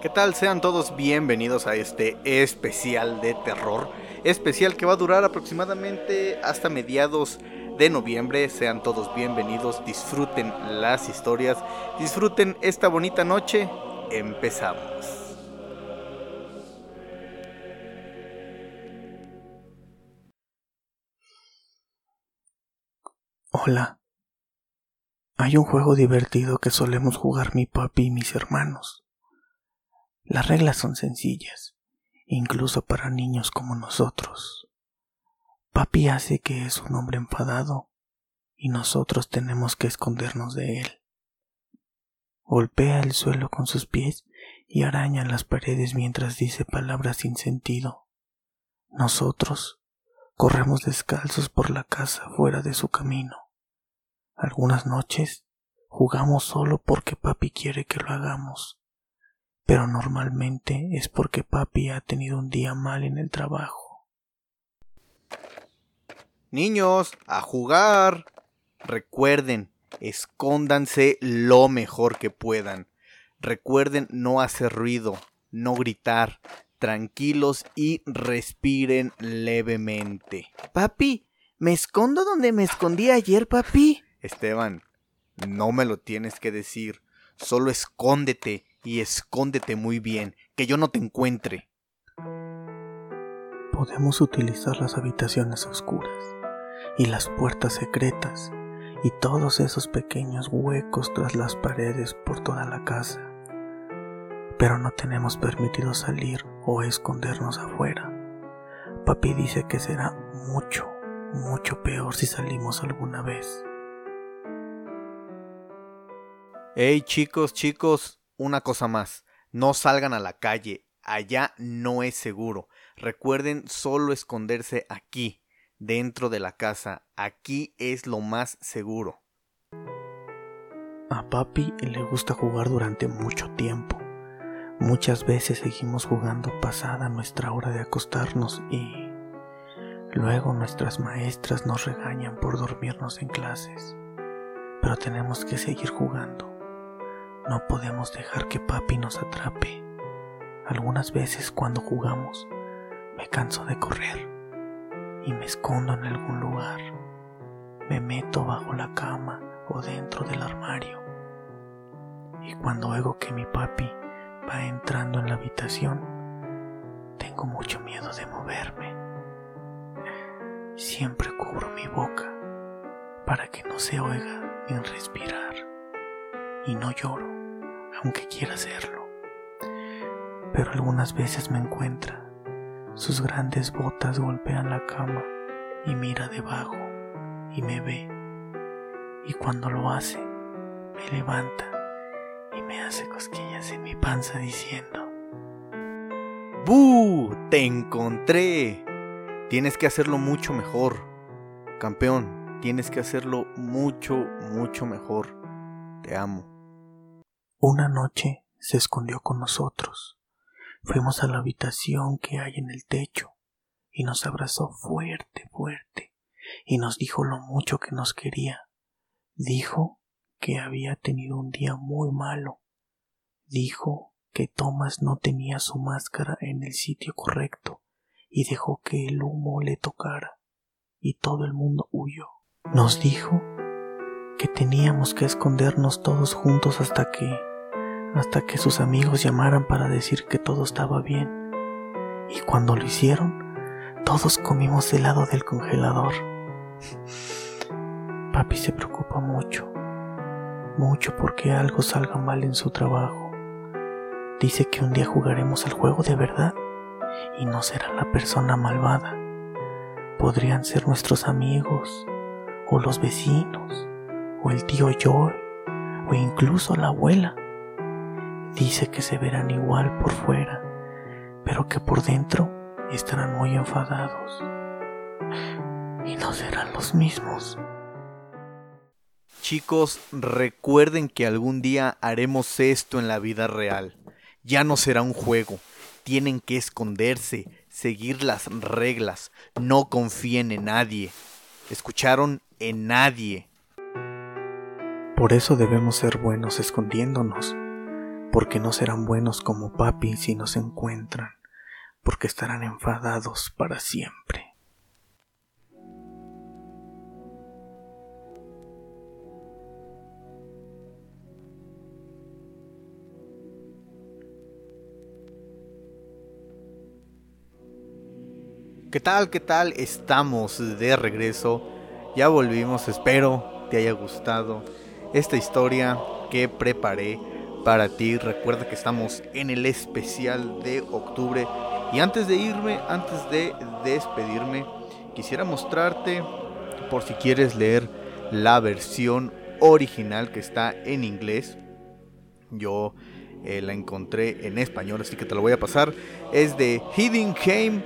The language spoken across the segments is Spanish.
¿Qué tal? Sean todos bienvenidos a este especial de terror. Especial que va a durar aproximadamente hasta mediados de noviembre. Sean todos bienvenidos, disfruten las historias, disfruten esta bonita noche. Empezamos. Hola. Hay un juego divertido que solemos jugar mi papi y mis hermanos. Las reglas son sencillas, incluso para niños como nosotros. Papi hace que es un hombre enfadado y nosotros tenemos que escondernos de él. Golpea el suelo con sus pies y araña las paredes mientras dice palabras sin sentido. Nosotros corremos descalzos por la casa fuera de su camino. Algunas noches jugamos solo porque papi quiere que lo hagamos pero normalmente es porque papi ha tenido un día mal en el trabajo. Niños, a jugar. Recuerden, escóndanse lo mejor que puedan. Recuerden no hacer ruido, no gritar, tranquilos y respiren levemente. Papi, ¿me escondo donde me escondí ayer, papi? Esteban, no me lo tienes que decir. Solo escóndete y escóndete muy bien, que yo no te encuentre. Podemos utilizar las habitaciones oscuras y las puertas secretas y todos esos pequeños huecos tras las paredes por toda la casa. Pero no tenemos permitido salir o escondernos afuera. Papi dice que será mucho, mucho peor si salimos alguna vez. Hey chicos, chicos, una cosa más, no salgan a la calle, allá no es seguro. Recuerden solo esconderse aquí, dentro de la casa, aquí es lo más seguro. A papi le gusta jugar durante mucho tiempo. Muchas veces seguimos jugando pasada nuestra hora de acostarnos y luego nuestras maestras nos regañan por dormirnos en clases. Pero tenemos que seguir jugando. No podemos dejar que papi nos atrape. Algunas veces cuando jugamos me canso de correr y me escondo en algún lugar. Me meto bajo la cama o dentro del armario. Y cuando oigo que mi papi va entrando en la habitación, tengo mucho miedo de moverme. Siempre cubro mi boca para que no se oiga en respirar y no lloro aunque quiera hacerlo. Pero algunas veces me encuentra. Sus grandes botas golpean la cama y mira debajo y me ve. Y cuando lo hace, me levanta y me hace cosquillas en mi panza diciendo, ¡Bu! ¡Te encontré! Tienes que hacerlo mucho mejor. Campeón, tienes que hacerlo mucho, mucho mejor. Te amo. Una noche se escondió con nosotros. Fuimos a la habitación que hay en el techo y nos abrazó fuerte, fuerte y nos dijo lo mucho que nos quería. Dijo que había tenido un día muy malo. Dijo que Thomas no tenía su máscara en el sitio correcto y dejó que el humo le tocara y todo el mundo huyó. Nos dijo que teníamos que escondernos todos juntos hasta que hasta que sus amigos llamaran para decir que todo estaba bien. Y cuando lo hicieron, todos comimos helado del congelador. Papi se preocupa mucho, mucho porque algo salga mal en su trabajo. Dice que un día jugaremos al juego de verdad y no será la persona malvada. Podrían ser nuestros amigos, o los vecinos, o el tío Joe, o incluso la abuela. Dice que se verán igual por fuera, pero que por dentro estarán muy enfadados. Y no serán los mismos. Chicos, recuerden que algún día haremos esto en la vida real. Ya no será un juego. Tienen que esconderse, seguir las reglas. No confíen en nadie. ¿Escucharon? En nadie. Por eso debemos ser buenos escondiéndonos porque no serán buenos como papi si no se encuentran, porque estarán enfadados para siempre. ¿Qué tal? ¿Qué tal? Estamos de regreso. Ya volvimos, espero te haya gustado esta historia que preparé para ti. Recuerda que estamos en el especial de octubre. Y antes de irme, antes de despedirme, quisiera mostrarte, por si quieres leer la versión original que está en inglés. Yo eh, la encontré en español, así que te lo voy a pasar. Es de Hidden Game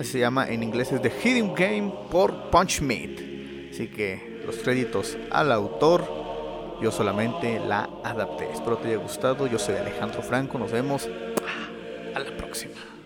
Así se llama en inglés, es The Hidden Game por Punchmate. Así que los créditos al autor, yo solamente la adapté. Espero te haya gustado. Yo soy Alejandro Franco. Nos vemos a la próxima.